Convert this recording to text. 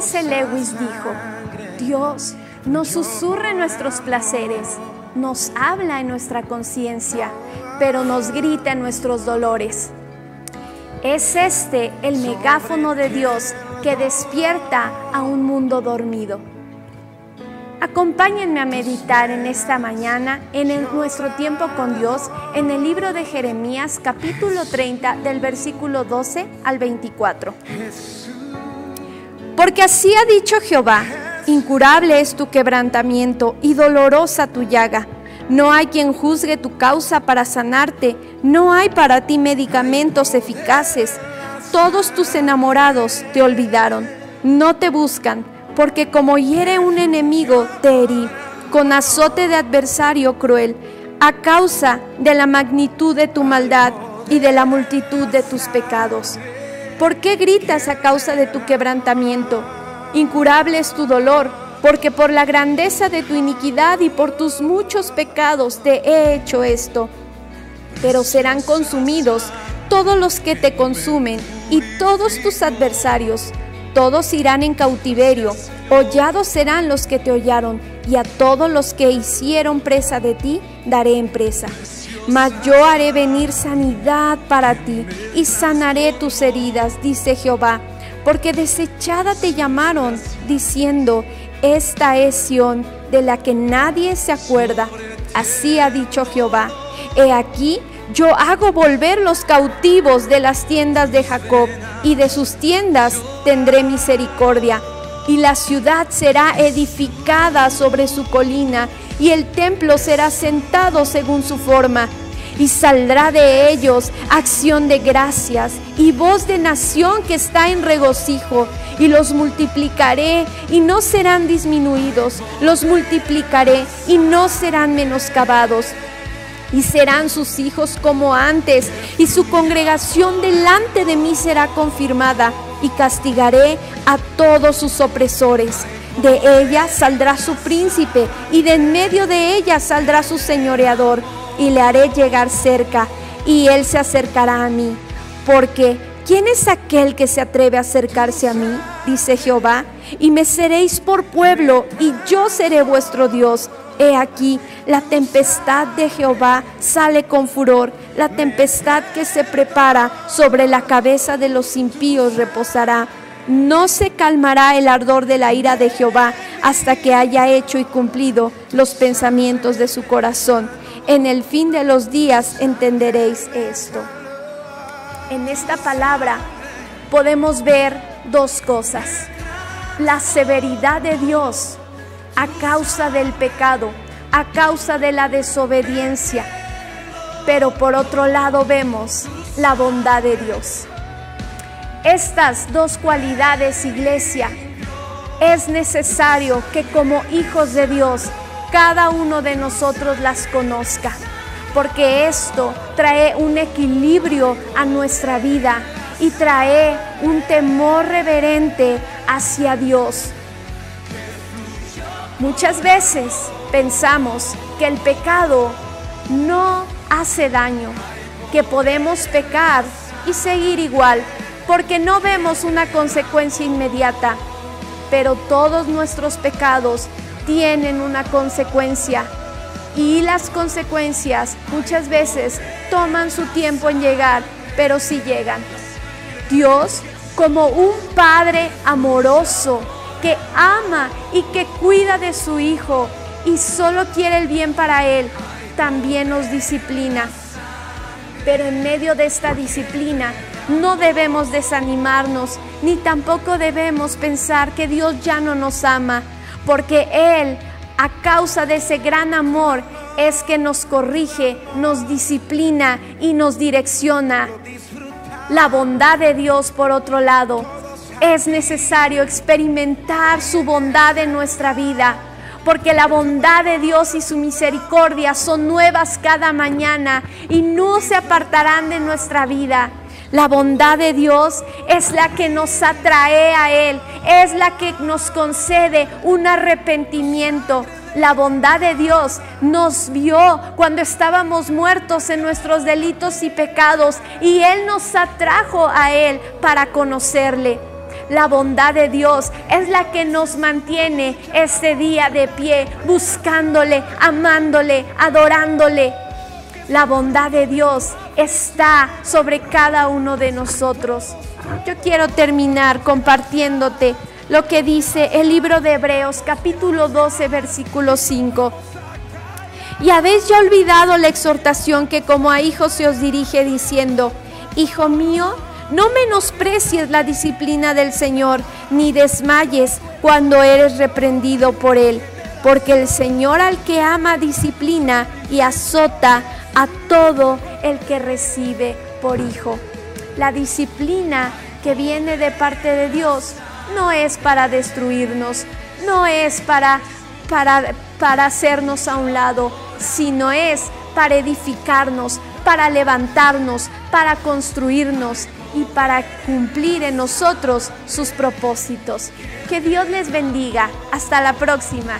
C.S. Lewis dijo, Dios nos susurra en nuestros placeres, nos habla en nuestra conciencia, pero nos grita en nuestros dolores. Es este el megáfono de Dios que despierta a un mundo dormido. Acompáñenme a meditar en esta mañana, en nuestro tiempo con Dios, en el libro de Jeremías capítulo 30 del versículo 12 al 24. Porque así ha dicho Jehová, incurable es tu quebrantamiento y dolorosa tu llaga. No hay quien juzgue tu causa para sanarte, no hay para ti medicamentos eficaces. Todos tus enamorados te olvidaron, no te buscan porque como hiere un enemigo, te herí, con azote de adversario cruel, a causa de la magnitud de tu maldad y de la multitud de tus pecados. ¿Por qué gritas a causa de tu quebrantamiento? Incurable es tu dolor, porque por la grandeza de tu iniquidad y por tus muchos pecados te he hecho esto. Pero serán consumidos todos los que te consumen y todos tus adversarios todos irán en cautiverio, hollados serán los que te hollaron, y a todos los que hicieron presa de ti daré en presa. Mas yo haré venir sanidad para ti, y sanaré tus heridas, dice Jehová, porque desechada te llamaron, diciendo, esta es Sión, de la que nadie se acuerda. Así ha dicho Jehová. He aquí, yo hago volver los cautivos de las tiendas de Jacob, y de sus tiendas tendré misericordia. Y la ciudad será edificada sobre su colina, y el templo será sentado según su forma. Y saldrá de ellos acción de gracias y voz de nación que está en regocijo. Y los multiplicaré y no serán disminuidos. Los multiplicaré y no serán menoscabados y serán sus hijos como antes, y su congregación delante de mí será confirmada, y castigaré a todos sus opresores. De ella saldrá su príncipe, y de en medio de ella saldrá su señoreador, y le haré llegar cerca, y él se acercará a mí. Porque, ¿quién es aquel que se atreve a acercarse a mí? Dice Jehová, y me seréis por pueblo, y yo seré vuestro Dios He aquí, la tempestad de Jehová sale con furor, la tempestad que se prepara sobre la cabeza de los impíos reposará. No se calmará el ardor de la ira de Jehová hasta que haya hecho y cumplido los pensamientos de su corazón. En el fin de los días entenderéis esto. En esta palabra podemos ver dos cosas. La severidad de Dios a causa del pecado, a causa de la desobediencia. Pero por otro lado vemos la bondad de Dios. Estas dos cualidades, iglesia, es necesario que como hijos de Dios cada uno de nosotros las conozca, porque esto trae un equilibrio a nuestra vida y trae un temor reverente hacia Dios. Muchas veces pensamos que el pecado no hace daño, que podemos pecar y seguir igual, porque no vemos una consecuencia inmediata, pero todos nuestros pecados tienen una consecuencia y las consecuencias muchas veces toman su tiempo en llegar, pero sí llegan. Dios, como un Padre amoroso, que ama y que cuida de su Hijo y solo quiere el bien para Él, también nos disciplina. Pero en medio de esta disciplina no debemos desanimarnos, ni tampoco debemos pensar que Dios ya no nos ama, porque Él, a causa de ese gran amor, es que nos corrige, nos disciplina y nos direcciona. La bondad de Dios, por otro lado, es necesario experimentar su bondad en nuestra vida, porque la bondad de Dios y su misericordia son nuevas cada mañana y no se apartarán de nuestra vida. La bondad de Dios es la que nos atrae a Él, es la que nos concede un arrepentimiento. La bondad de Dios nos vio cuando estábamos muertos en nuestros delitos y pecados y Él nos atrajo a Él para conocerle. La bondad de Dios es la que nos mantiene este día de pie, buscándole, amándole, adorándole. La bondad de Dios está sobre cada uno de nosotros. Yo quiero terminar compartiéndote lo que dice el libro de Hebreos capítulo 12 versículo 5. Y habéis ya olvidado la exhortación que como a hijos se os dirige diciendo, Hijo mío, no menosprecies la disciplina del Señor, ni desmayes cuando eres reprendido por Él, porque el Señor al que ama disciplina y azota a todo el que recibe por hijo. La disciplina que viene de parte de Dios no es para destruirnos, no es para, para, para hacernos a un lado, sino es para edificarnos, para levantarnos, para construirnos y para cumplir en nosotros sus propósitos. Que Dios les bendiga. Hasta la próxima.